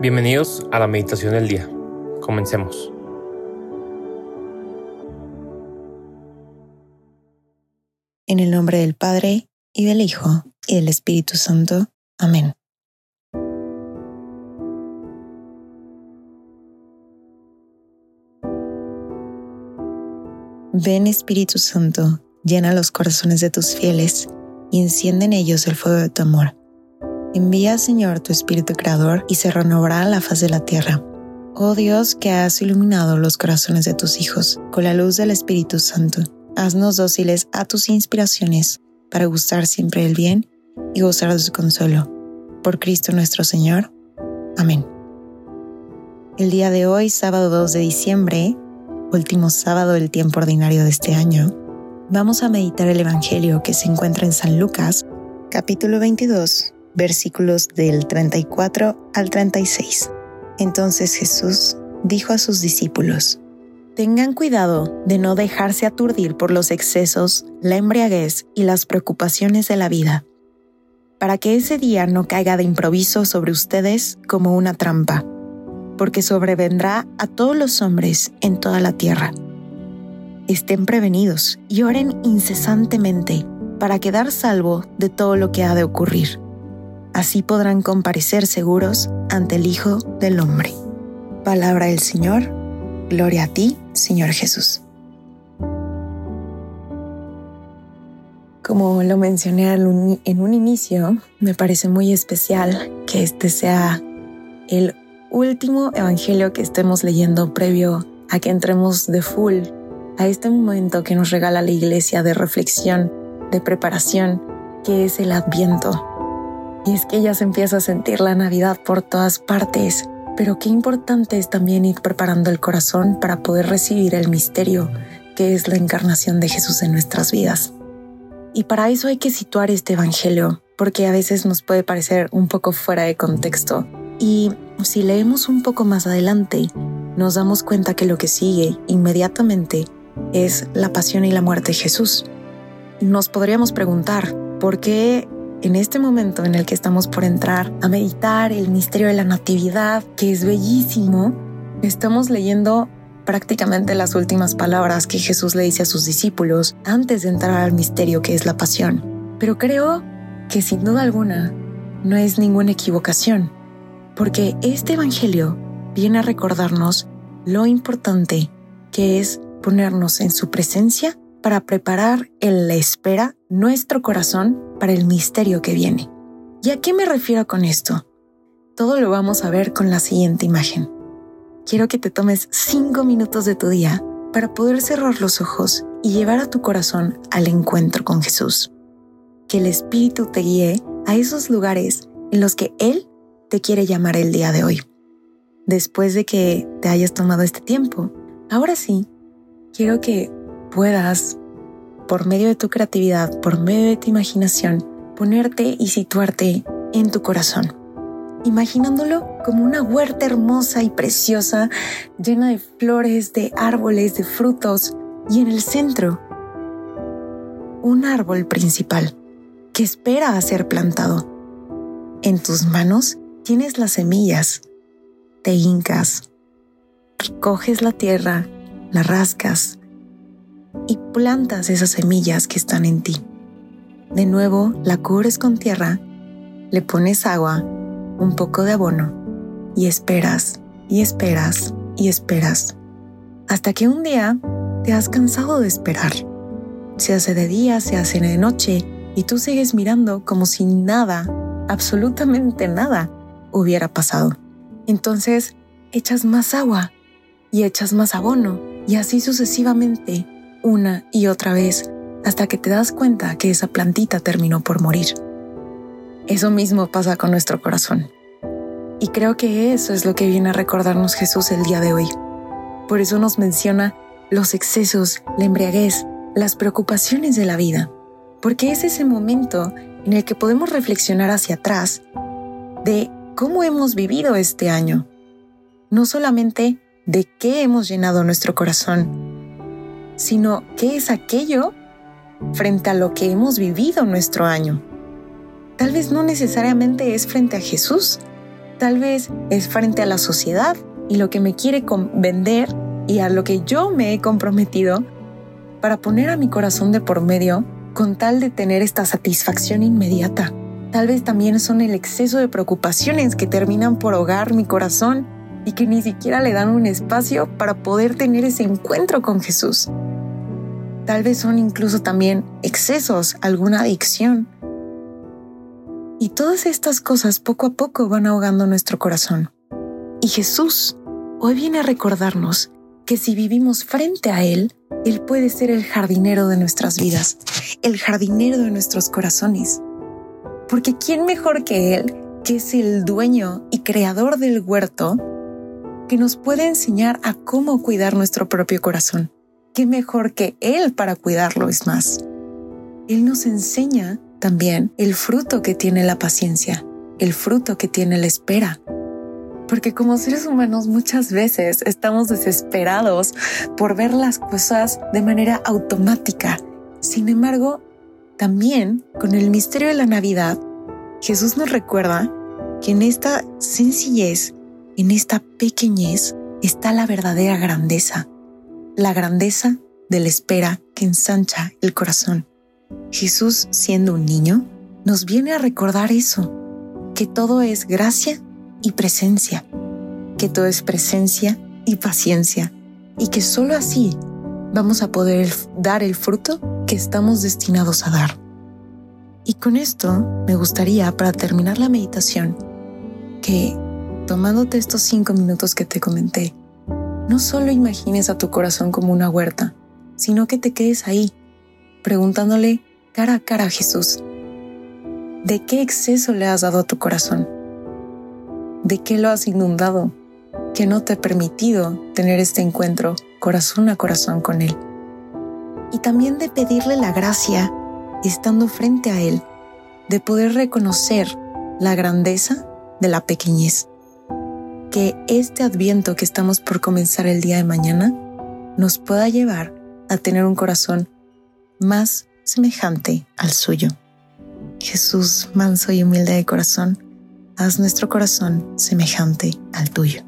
Bienvenidos a la meditación del día. Comencemos. En el nombre del Padre, y del Hijo, y del Espíritu Santo. Amén. Ven Espíritu Santo, llena los corazones de tus fieles y enciende en ellos el fuego de tu amor. Envía, Señor, tu Espíritu Creador y se renovará la faz de la tierra. Oh Dios, que has iluminado los corazones de tus hijos con la luz del Espíritu Santo, haznos dóciles a tus inspiraciones para gustar siempre el bien y gozar de su consuelo. Por Cristo nuestro Señor. Amén. El día de hoy, sábado 2 de diciembre, último sábado del tiempo ordinario de este año, vamos a meditar el Evangelio que se encuentra en San Lucas, capítulo 22, versículos del 34 al 36. Entonces Jesús dijo a sus discípulos, Tengan cuidado de no dejarse aturdir por los excesos, la embriaguez y las preocupaciones de la vida, para que ese día no caiga de improviso sobre ustedes como una trampa, porque sobrevendrá a todos los hombres en toda la tierra. Estén prevenidos y oren incesantemente para quedar salvo de todo lo que ha de ocurrir Así podrán comparecer seguros ante el Hijo del Hombre. Palabra del Señor. Gloria a ti, Señor Jesús. Como lo mencioné en un inicio, me parece muy especial que este sea el último evangelio que estemos leyendo previo a que entremos de full a este momento que nos regala la iglesia de reflexión, de preparación, que es el adviento. Y es que ya se empieza a sentir la Navidad por todas partes. Pero qué importante es también ir preparando el corazón para poder recibir el misterio que es la encarnación de Jesús en nuestras vidas. Y para eso hay que situar este Evangelio, porque a veces nos puede parecer un poco fuera de contexto. Y si leemos un poco más adelante, nos damos cuenta que lo que sigue inmediatamente es la pasión y la muerte de Jesús. Nos podríamos preguntar, ¿por qué en este momento en el que estamos por entrar a meditar el misterio de la Natividad, que es bellísimo, estamos leyendo prácticamente las últimas palabras que Jesús le dice a sus discípulos antes de entrar al misterio que es la pasión. Pero creo que sin duda alguna no es ninguna equivocación, porque este Evangelio viene a recordarnos lo importante que es ponernos en su presencia para preparar en la espera nuestro corazón para el misterio que viene. ¿Y a qué me refiero con esto? Todo lo vamos a ver con la siguiente imagen. Quiero que te tomes cinco minutos de tu día para poder cerrar los ojos y llevar a tu corazón al encuentro con Jesús. Que el Espíritu te guíe a esos lugares en los que Él te quiere llamar el día de hoy. Después de que te hayas tomado este tiempo, ahora sí, quiero que puedas por medio de tu creatividad, por medio de tu imaginación, ponerte y situarte en tu corazón, imaginándolo como una huerta hermosa y preciosa, llena de flores, de árboles, de frutos, y en el centro, un árbol principal que espera a ser plantado. En tus manos tienes las semillas, te hincas, recoges la tierra, la rascas, plantas esas semillas que están en ti. De nuevo la cubres con tierra, le pones agua, un poco de abono y esperas y esperas y esperas hasta que un día te has cansado de esperar. Se hace de día, se hace de noche y tú sigues mirando como si nada, absolutamente nada, hubiera pasado. Entonces echas más agua y echas más abono y así sucesivamente una y otra vez hasta que te das cuenta que esa plantita terminó por morir. Eso mismo pasa con nuestro corazón. Y creo que eso es lo que viene a recordarnos Jesús el día de hoy. Por eso nos menciona los excesos, la embriaguez, las preocupaciones de la vida, porque es ese momento en el que podemos reflexionar hacia atrás de cómo hemos vivido este año, no solamente de qué hemos llenado nuestro corazón, sino qué es aquello frente a lo que hemos vivido nuestro año. Tal vez no necesariamente es frente a Jesús, Tal vez es frente a la sociedad y lo que me quiere vender y a lo que yo me he comprometido para poner a mi corazón de por medio con tal de tener esta satisfacción inmediata. Tal vez también son el exceso de preocupaciones que terminan por ahogar mi corazón y que ni siquiera le dan un espacio para poder tener ese encuentro con Jesús. Tal vez son incluso también excesos, alguna adicción. Y todas estas cosas poco a poco van ahogando nuestro corazón. Y Jesús hoy viene a recordarnos que si vivimos frente a Él, Él puede ser el jardinero de nuestras vidas, el jardinero de nuestros corazones. Porque ¿quién mejor que Él, que es el dueño y creador del huerto, que nos puede enseñar a cómo cuidar nuestro propio corazón? ¿Qué mejor que Él para cuidarlo es más? Él nos enseña también el fruto que tiene la paciencia, el fruto que tiene la espera. Porque como seres humanos muchas veces estamos desesperados por ver las cosas de manera automática. Sin embargo, también, con el misterio de la Navidad, Jesús nos recuerda que en esta sencillez, en esta pequeñez, está la verdadera grandeza, la grandeza de la espera que ensancha el corazón. Jesús, siendo un niño, nos viene a recordar eso, que todo es gracia y presencia, que todo es presencia y paciencia, y que solo así vamos a poder dar el fruto que estamos destinados a dar. Y con esto me gustaría, para terminar la meditación, que tomándote estos cinco minutos que te comenté, no solo imagines a tu corazón como una huerta, sino que te quedes ahí, preguntándole cara a cara a Jesús, ¿de qué exceso le has dado a tu corazón? ¿De qué lo has inundado que no te ha permitido tener este encuentro corazón a corazón con Él? y también de pedirle la gracia, estando frente a Él, de poder reconocer la grandeza de la pequeñez. Que este adviento que estamos por comenzar el día de mañana nos pueda llevar a tener un corazón más semejante al suyo. Jesús, manso y humilde de corazón, haz nuestro corazón semejante al tuyo.